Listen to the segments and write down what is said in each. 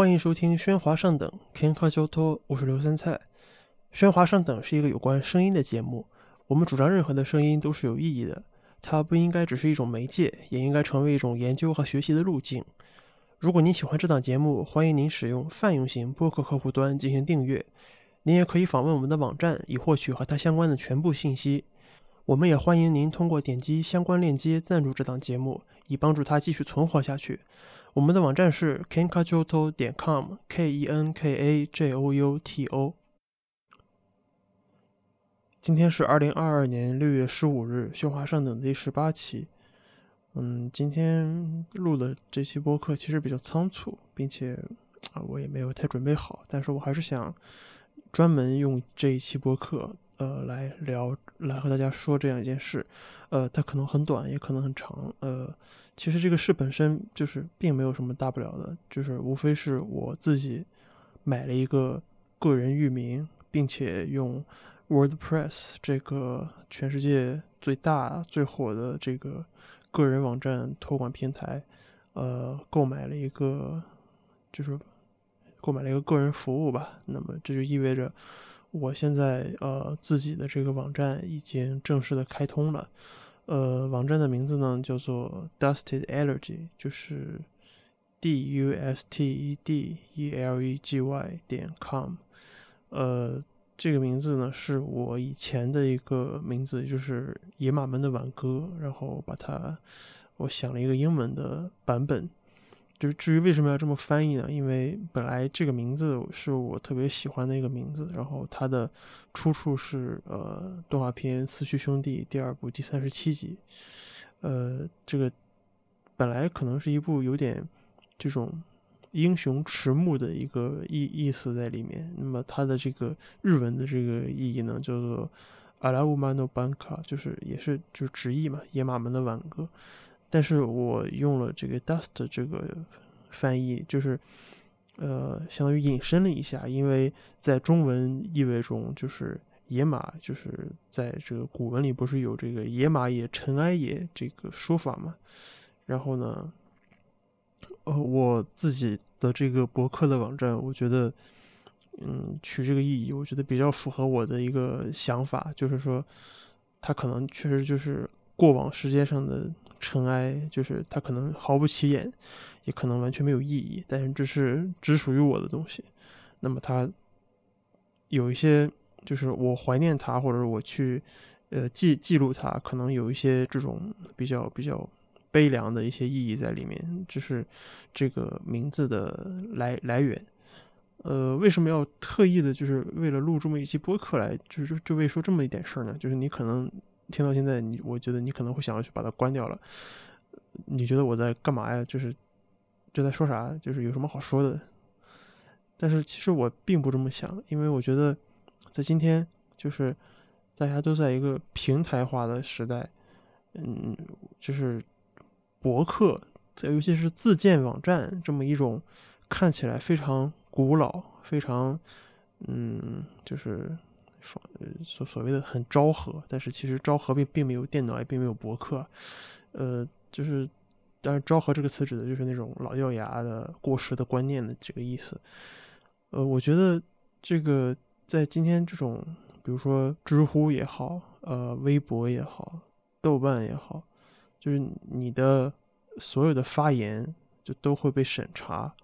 欢迎收听喧哗上等 Kenka 交托，我是刘三菜。喧哗上等是一个有关声音的节目，我们主张任何的声音都是有意义的，它不应该只是一种媒介，也应该成为一种研究和学习的路径。如果您喜欢这档节目，欢迎您使用泛用型播客客户端进行订阅。您也可以访问我们的网站，以获取和它相关的全部信息。我们也欢迎您通过点击相关链接赞助这档节目，以帮助它继续存活下去。我们的网站是 kenkajoto 点 com，k e n k a j o u t o。今天是二零二二年六月十五日，喧哗上等第十八期。嗯，今天录的这期播客其实比较仓促，并且啊，我也没有太准备好，但是我还是想专门用这一期播客。呃，来聊，来和大家说这样一件事，呃，它可能很短，也可能很长，呃，其实这个事本身就是并没有什么大不了的，就是无非是我自己买了一个个人域名，并且用 WordPress 这个全世界最大最火的这个个人网站托管平台，呃，购买了一个，就是购买了一个个人服务吧，那么这就意味着。我现在呃自己的这个网站已经正式的开通了，呃，网站的名字呢叫做 Dusted Elegy，就是 D U S T E D E L E G Y 点 com，呃，这个名字呢是我以前的一个名字，就是野马门的挽歌，然后把它，我想了一个英文的版本。就至于为什么要这么翻译呢？因为本来这个名字是我特别喜欢的一个名字，然后它的出处是呃动画片《四驱兄弟》第二部第三十七集，呃，这个本来可能是一部有点这种英雄迟暮的一个意意思在里面。那么它的这个日文的这个意义呢，叫做阿拉乌马诺班卡，就是也是就是直译嘛，野马门的挽歌。但是我用了这个 dust 这个翻译，就是呃，相当于引申了一下，因为在中文意味中，就是野马，就是在这个古文里不是有这个野马也，尘埃也这个说法嘛。然后呢，呃，我自己的这个博客的网站，我觉得，嗯，取这个意义，我觉得比较符合我的一个想法，就是说，它可能确实就是过往时间上的。尘埃就是它可能毫不起眼，也可能完全没有意义，但是这是只属于我的东西。那么它有一些，就是我怀念它，或者我去呃记记录它，可能有一些这种比较比较悲凉的一些意义在里面。这是这个名字的来来源。呃，为什么要特意的，就是为了录这么一期播客来，就是就为说这么一点事儿呢？就是你可能。听到现在，你我觉得你可能会想要去把它关掉了。你觉得我在干嘛呀？就是就在说啥？就是有什么好说的？但是其实我并不这么想，因为我觉得在今天，就是大家都在一个平台化的时代，嗯，就是博客，尤其是自建网站这么一种看起来非常古老、非常嗯，就是。所所谓的很昭和，但是其实昭和并并没有电脑，也并没有博客，呃，就是，但是昭和这个词指的就是那种老掉牙的过时的观念的这个意思。呃，我觉得这个在今天这种，比如说知乎也好，呃，微博也好，豆瓣也好，就是你的所有的发言就都会被审查，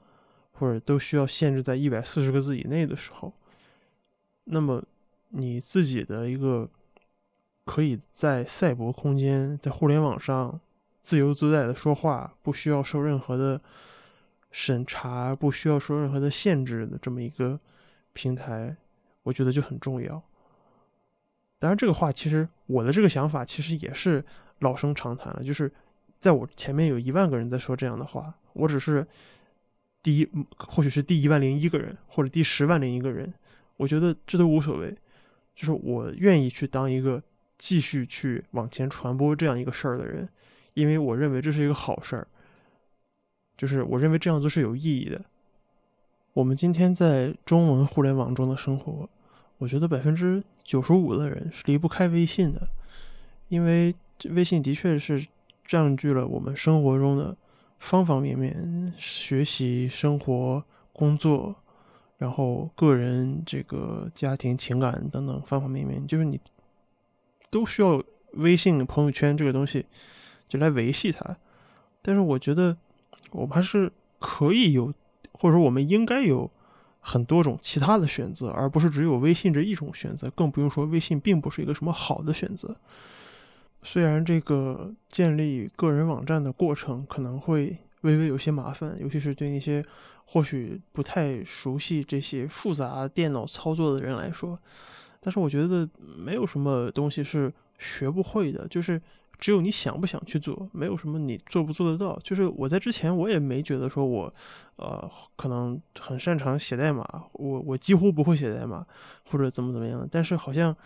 或者都需要限制在一百四十个字以内的时候，那么。你自己的一个可以在赛博空间、在互联网上自由自在的说话，不需要受任何的审查，不需要受任何的限制的这么一个平台，我觉得就很重要。当然，这个话其实我的这个想法其实也是老生常谈了，就是在我前面有一万个人在说这样的话，我只是第一，或许是第一万零一个人，或者第十万零一个人，我觉得这都无所谓。就是我愿意去当一个继续去往前传播这样一个事儿的人，因为我认为这是一个好事儿。就是我认为这样做是有意义的。我们今天在中文互联网中的生活，我觉得百分之九十五的人是离不开微信的，因为微信的确是占据了我们生活中的方方面面，学习、生活、工作，然后个人这个家庭情感等等方方面面，就是你都需要微信朋友圈这个东西就来维系它。但是我觉得我们还是可以有，或者说我们应该有很多种其他的选择，而不是只有微信这一种选择。更不用说微信并不是一个什么好的选择。虽然这个建立个人网站的过程可能会微微有些麻烦，尤其是对那些或许不太熟悉这些复杂电脑操作的人来说，但是我觉得没有什么东西是学不会的，就是只有你想不想去做，没有什么你做不做得到。就是我在之前我也没觉得说我，呃，可能很擅长写代码，我我几乎不会写代码或者怎么怎么样，但是好像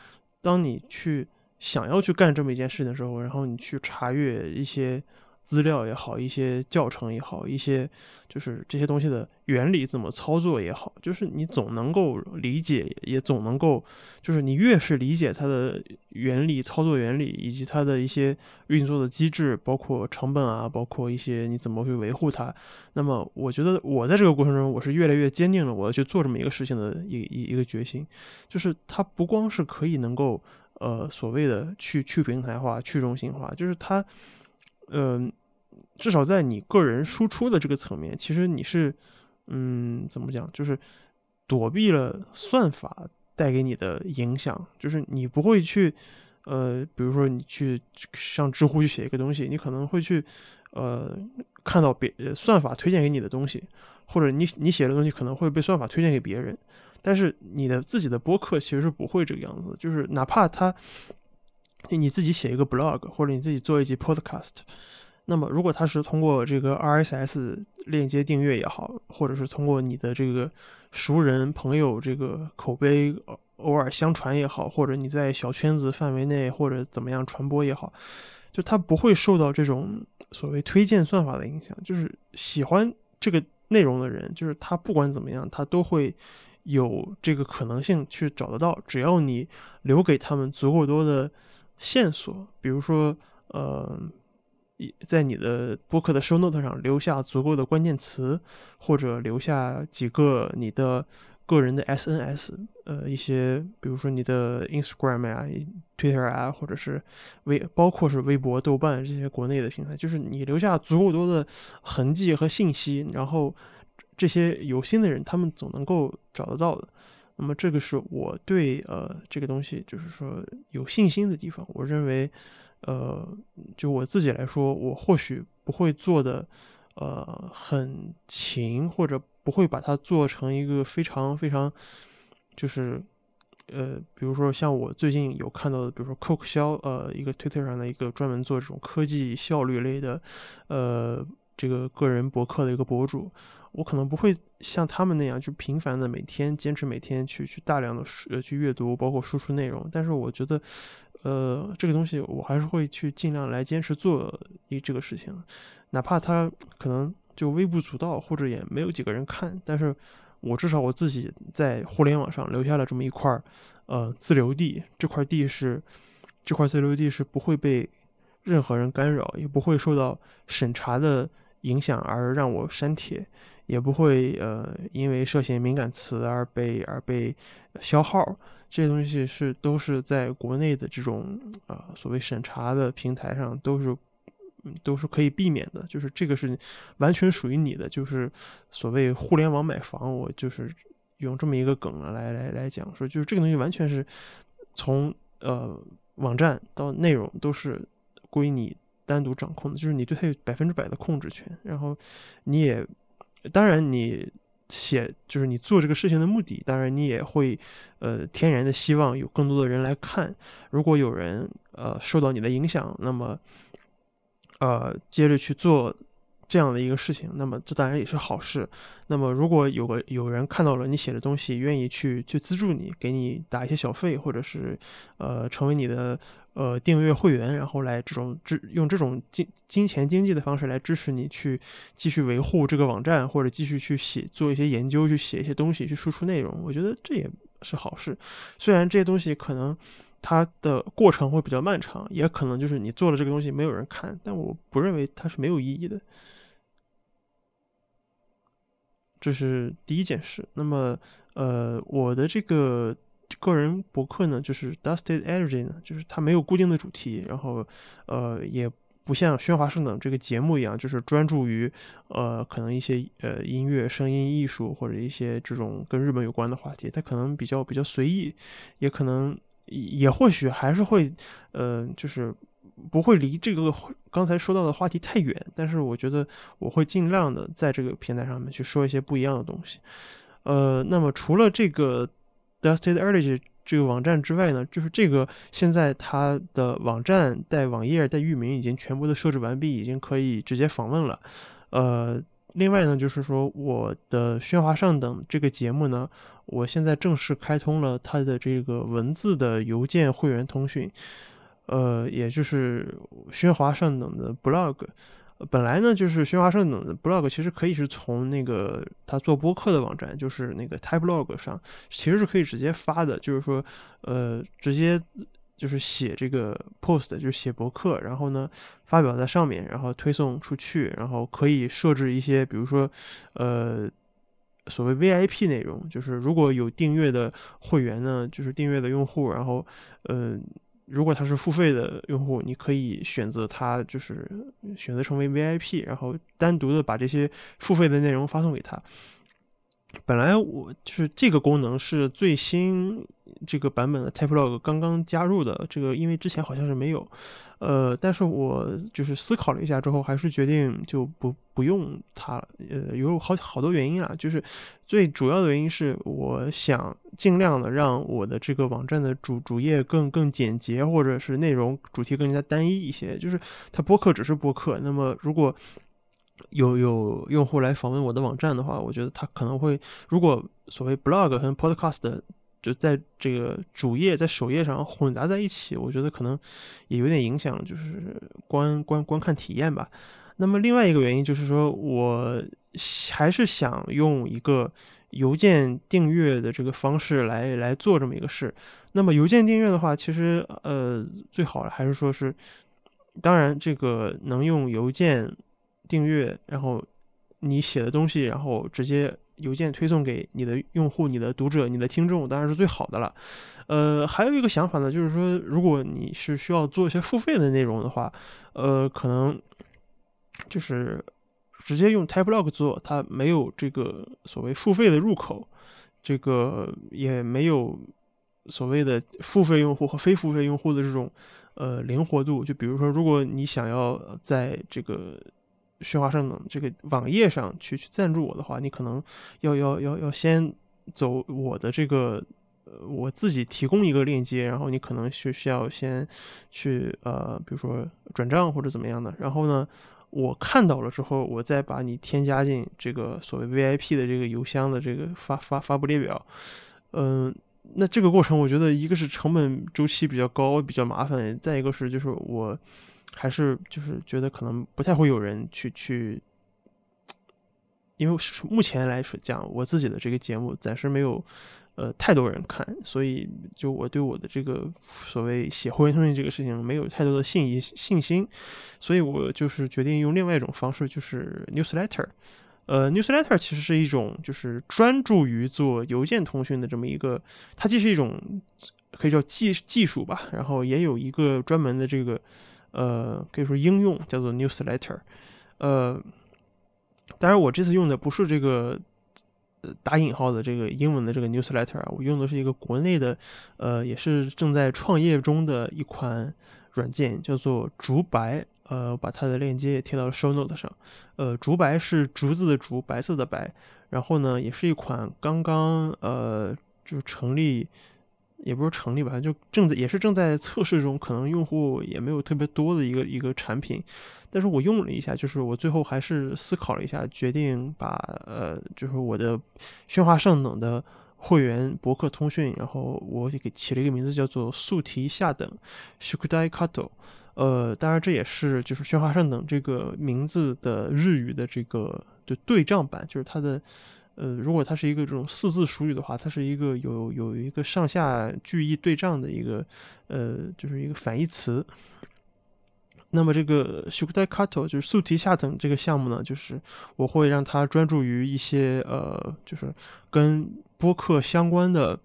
当你去。想要去干这么一件事情的时候，然后你去查阅一些资料也好，一些教程也好，一些就是这些东西的原理怎么操作也好，就是你总能够理解，也总能够，就是你越是理解它的原理、操作原理以及它的一些运作的机制，包括成本啊，包括一些你怎么去维护它，那么我觉得我在这个过程中，我是越来越坚定了我要去做这么一个事情的一一一个决心，就是它不光是可以能够。呃，所谓的去去平台化、去中心化，就是它，嗯，至少在你个人输出的这个层面，其实你是，嗯，怎么讲，就是躲避了算法带给你的影响，就是你不会去，呃，比如说你去上知乎去写一个东西，你可能会去，呃，看到别算法推荐给你的东西，或者你你写的东西可能会被算法推荐给别人。但是你的自己的播客其实是不会这个样子，就是哪怕他你自己写一个 blog 或者你自己做一集 podcast，那么如果他是通过这个 RSS 链接订阅也好，或者是通过你的这个熟人朋友这个口碑偶尔相传也好，或者你在小圈子范围内或者怎么样传播也好，就他不会受到这种所谓推荐算法的影响，就是喜欢这个内容的人，就是他不管怎么样，他都会。有这个可能性去找得到，只要你留给他们足够多的线索，比如说，呃，在你的播客的 show note 上留下足够的关键词，或者留下几个你的个人的 SNS，呃，一些比如说你的 Instagram 呀、Twitter 啊，或者是微，包括是微博、豆瓣这些国内的平台，就是你留下足够多的痕迹和信息，然后。这些有心的人，他们总能够找得到的。那么，这个是我对呃这个东西，就是说有信心的地方。我认为，呃，就我自己来说，我或许不会做的呃很勤，或者不会把它做成一个非常非常，就是呃，比如说像我最近有看到的，比如说 Coke 肖，呃，一个 Twitter 上的一个专门做这种科技效率类的，呃，这个个人博客的一个博主。我可能不会像他们那样，就频繁的每天坚持每天去去大量的呃去阅读，包括输出内容。但是我觉得，呃，这个东西我还是会去尽量来坚持做一这个事情，哪怕它可能就微不足道，或者也没有几个人看。但是我至少我自己在互联网上留下了这么一块儿呃自留地，这块地是这块自留地是不会被任何人干扰，也不会受到审查的影响而让我删帖。也不会呃，因为涉嫌敏感词而被而被消耗，这些东西是都是在国内的这种呃所谓审查的平台上都是都是可以避免的，就是这个是完全属于你的，就是所谓互联网买房，我就是用这么一个梗来来来讲说，就是这个东西完全是从呃网站到内容都是归你单独掌控的，就是你对它有百分之百的控制权，然后你也。当然，你写就是你做这个事情的目的。当然，你也会呃天然的希望有更多的人来看。如果有人呃受到你的影响，那么呃接着去做这样的一个事情，那么这当然也是好事。那么如果有个有人看到了你写的东西，愿意去去资助你，给你打一些小费，或者是呃成为你的。呃，订阅会员，然后来这种支用这种金金钱经济的方式来支持你去继续维护这个网站，或者继续去写做一些研究，去写一些东西，去输出内容。我觉得这也是好事。虽然这些东西可能它的过程会比较漫长，也可能就是你做了这个东西没有人看，但我不认为它是没有意义的。这是第一件事。那么，呃，我的这个个人博客呢，就是 Dusted Energy 呢，就是它没有固定的主题，然后，呃，也不像喧哗圣等这个节目一样，就是专注于，呃，可能一些呃音乐、声音艺术或者一些这种跟日本有关的话题，它可能比较比较随意，也可能也或许还是会，呃，就是。不会离这个刚才说到的话题太远，但是我觉得我会尽量的在这个平台上面去说一些不一样的东西。呃，那么除了这个 Dusted Early 这个网站之外呢，就是这个现在它的网站带网页带域名已经全部的设置完毕，已经可以直接访问了。呃，另外呢，就是说我的喧哗上等这个节目呢，我现在正式开通了它的这个文字的邮件会员通讯。呃，也就是喧哗上等的 blog，本来呢就是喧哗上等的 blog，其实可以是从那个他做播客的网站，就是那个 typeblog 上，其实是可以直接发的，就是说，呃，直接就是写这个 post，就是写博客，然后呢发表在上面，然后推送出去，然后可以设置一些，比如说，呃，所谓 VIP 内容，就是如果有订阅的会员呢，就是订阅的用户，然后，嗯。如果他是付费的用户，你可以选择他，就是选择成为 VIP，然后单独的把这些付费的内容发送给他。本来我就是这个功能是最新这个版本的 Typelog 刚刚加入的，这个因为之前好像是没有，呃，但是我就是思考了一下之后，还是决定就不不用它了。呃，有好好多原因啊，就是最主要的原因是我想尽量的让我的这个网站的主主页更更简洁，或者是内容主题更加单一一些。就是它播客只是播客，那么如果有有用户来访问我的网站的话，我觉得他可能会，如果所谓 blog 和 podcast 就在这个主页在首页上混杂在一起，我觉得可能也有点影响，就是观观观看体验吧。那么另外一个原因就是说，我还是想用一个邮件订阅的这个方式来来做这么一个事。那么邮件订阅的话，其实呃最好还是说是，当然这个能用邮件。订阅，然后你写的东西，然后直接邮件推送给你的用户、你的读者、你的听众，当然是最好的了。呃，还有一个想法呢，就是说，如果你是需要做一些付费的内容的话，呃，可能就是直接用 Typelog 做，它没有这个所谓付费的入口，这个也没有所谓的付费用户和非付费用户的这种呃灵活度。就比如说，如果你想要在这个喧哗上等这个网页上去去赞助我的话，你可能要要要要先走我的这个呃我自己提供一个链接，然后你可能需需要先去呃比如说转账或者怎么样的，然后呢我看到了之后，我再把你添加进这个所谓 VIP 的这个邮箱的这个发发发布列表，嗯，那这个过程我觉得一个是成本周期比较高，比较麻烦，再一个是就是我。还是就是觉得可能不太会有人去去，因为目前来说讲，我自己的这个节目暂时没有呃太多人看，所以就我对我的这个所谓写会员通讯这个事情没有太多的信信心，所以我就是决定用另外一种方式，就是 newsletter。呃，newsletter 其实是一种就是专注于做邮件通讯的这么一个，它既是一种可以叫技技术吧，然后也有一个专门的这个。呃，可以说应用叫做 newsletter，呃，当然我这次用的不是这个打引号的这个英文的这个 newsletter 啊，我用的是一个国内的，呃，也是正在创业中的一款软件，叫做竹白，呃，把它的链接也贴到了 show note 上，呃，竹白是竹子的竹，白色的白，然后呢，也是一款刚刚呃就成立。也不是成立吧，就正在也是正在测试中，可能用户也没有特别多的一个一个产品，但是我用了一下，就是我最后还是思考了一下，决定把呃，就是我的喧哗上等的会员博客通讯，然后我也给起了一个名字叫做速提下等 Shukudai Kato，呃，当然这也是就是喧哗上等这个名字的日语的这个就对仗版，就是它的。呃，如果它是一个这种四字熟语的话，它是一个有有一个上下句意对仗的一个，呃，就是一个反义词。那么这个 Shukai Kato 就是素提下等这个项目呢，就是我会让他专注于一些呃，就是跟播客相关的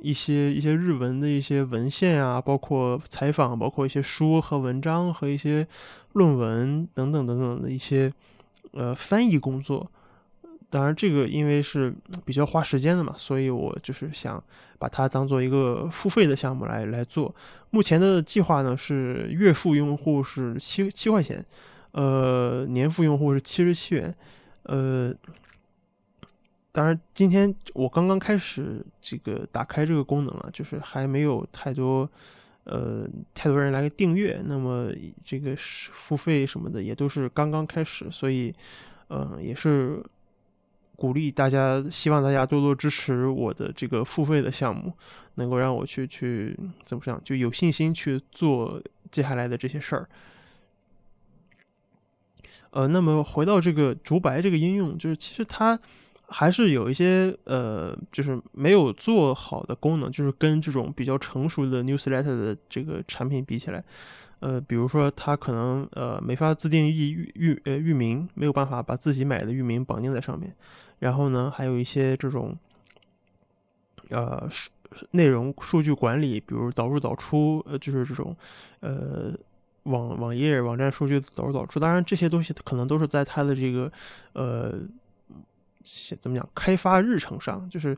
一些一些日文的一些文献啊，包括采访，包括一些书和文章和一些论文等等等等的一些呃翻译工作。当然，这个因为是比较花时间的嘛，所以我就是想把它当做一个付费的项目来来做。目前的计划呢是月付用户是七七块钱，呃，年付用户是七十七元。呃，当然，今天我刚刚开始这个打开这个功能啊，就是还没有太多呃太多人来订阅，那么这个是付费什么的也都是刚刚开始，所以嗯，也是。鼓励大家，希望大家多多支持我的这个付费的项目，能够让我去去怎么讲，就有信心去做接下来的这些事儿。呃，那么回到这个竹白这个应用，就是其实它还是有一些呃，就是没有做好的功能，就是跟这种比较成熟的 newsletter 的这个产品比起来。呃，比如说它可能呃没法自定义域域呃域名，没有办法把自己买的域名绑定在上面。然后呢，还有一些这种呃数内容数据管理，比如导入导出，呃就是这种呃网网页网站数据导入导出。当然这些东西可能都是在它的这个呃怎么讲开发日程上，就是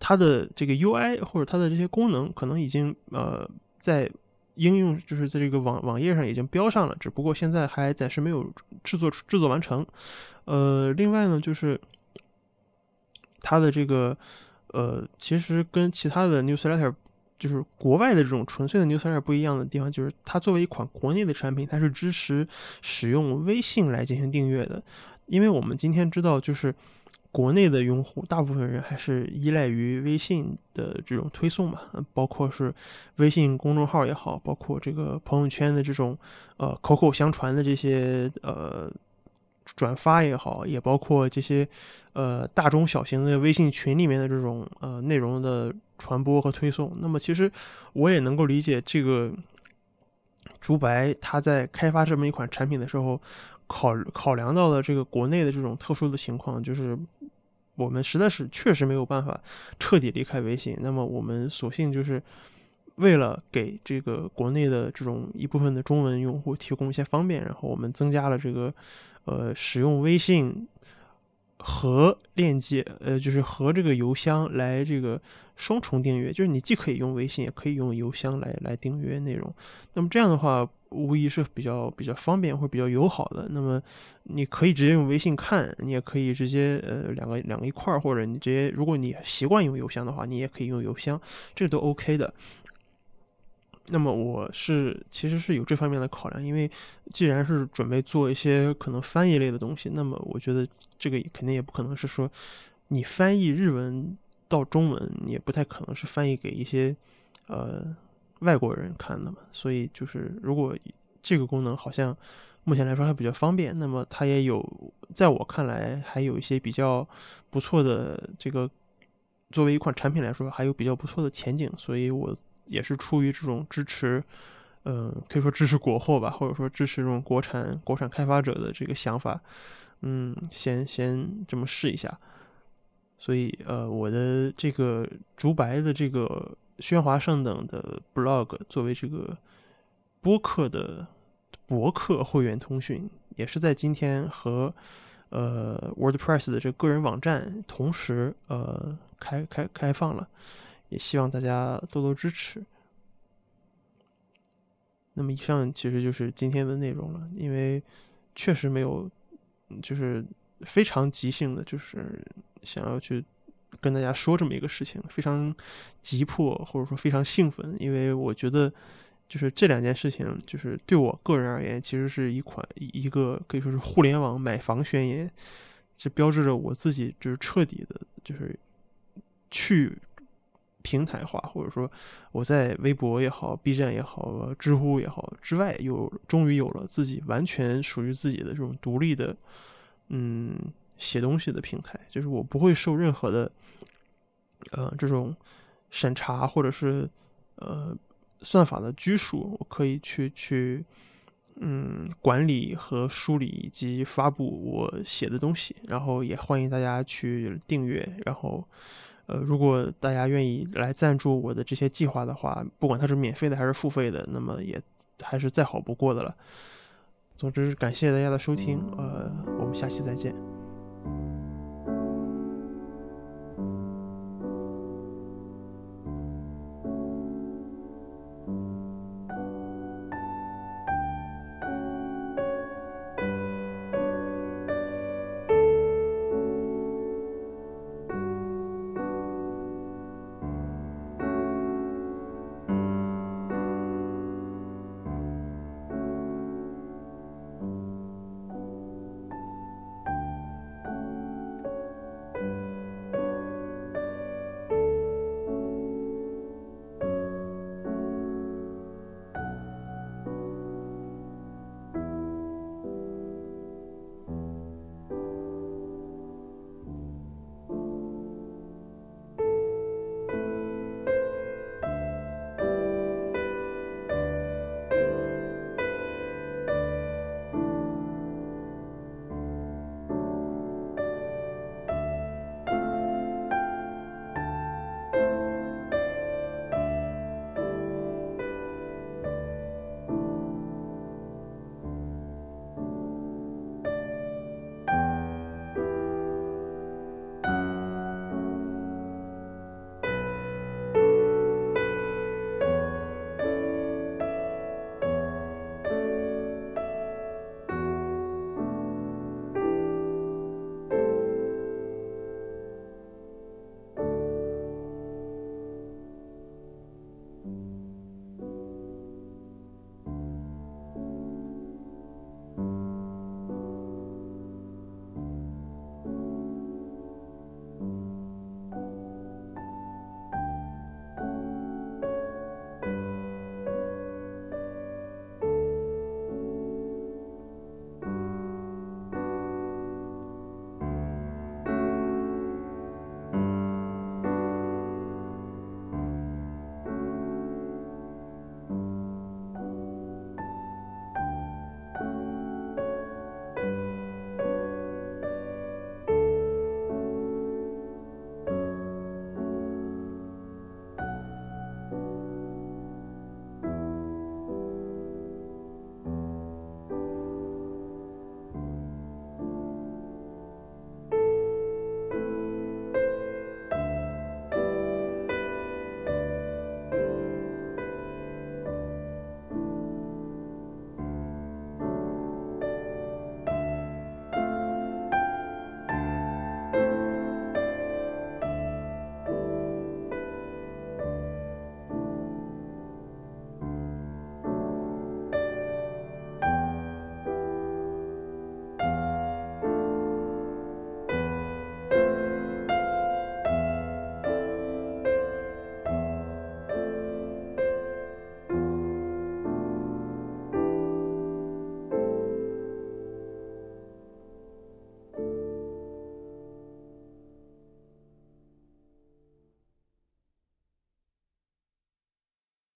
它的这个 UI 或者它的这些功能可能已经呃在。应用就是在这个网网页上已经标上了，只不过现在还暂时没有制作制作完成。呃，另外呢，就是它的这个呃，其实跟其他的 newsletter，就是国外的这种纯粹的 newsletter 不一样的地方，就是它作为一款国内的产品，它是支持使用微信来进行订阅的。因为我们今天知道，就是。国内的用户大部分人还是依赖于微信的这种推送嘛，包括是微信公众号也好，包括这个朋友圈的这种呃口口相传的这些呃转发也好，也包括这些呃大中小型的微信群里面的这种呃内容的传播和推送。那么其实我也能够理解这个竹白他在开发这么一款产品的时候。考考量到了这个国内的这种特殊的情况，就是我们实在是确实没有办法彻底离开微信。那么我们索性就是为了给这个国内的这种一部分的中文用户提供一些方便，然后我们增加了这个呃使用微信。和链接，呃，就是和这个邮箱来这个双重订阅，就是你既可以用微信，也可以用邮箱来来订阅内容。那么这样的话，无疑是比较比较方便或比较友好的。那么你可以直接用微信看，你也可以直接呃两个两个一块儿，或者你直接如果你习惯用邮箱的话，你也可以用邮箱，这个都 OK 的。那么我是其实是有这方面的考量，因为既然是准备做一些可能翻译类的东西，那么我觉得这个肯定也不可能是说你翻译日文到中文，也不太可能是翻译给一些呃外国人看的嘛。所以就是如果这个功能好像目前来说还比较方便，那么它也有在我看来还有一些比较不错的这个作为一款产品来说还有比较不错的前景，所以我。也是出于这种支持，嗯，可以说支持国货吧，或者说支持这种国产国产开发者的这个想法，嗯，先先这么试一下。所以，呃，我的这个竹白的这个喧哗上等的 blog 作为这个播客的博客会员通讯，也是在今天和呃 WordPress 的这个个人网站同时呃开开开放了。也希望大家多多支持。那么以上其实就是今天的内容了，因为确实没有，就是非常即兴的，就是想要去跟大家说这么一个事情，非常急迫或者说非常兴奋，因为我觉得就是这两件事情，就是对我个人而言，其实是一款一个可以说是互联网买房宣言，这标志着我自己就是彻底的，就是去。平台化，或者说我在微博也好、B 站也好、知乎也好之外，有终于有了自己完全属于自己的这种独立的，嗯，写东西的平台。就是我不会受任何的，呃，这种审查或者是呃算法的拘束，我可以去去嗯管理和梳理以及发布我写的东西，然后也欢迎大家去订阅，然后呃如果大家愿意来赞助我的这些计划的话，不管它是免费的还是付费的，那么也还是再好不过的了。总之，感谢大家的收听，呃，我们下期再见。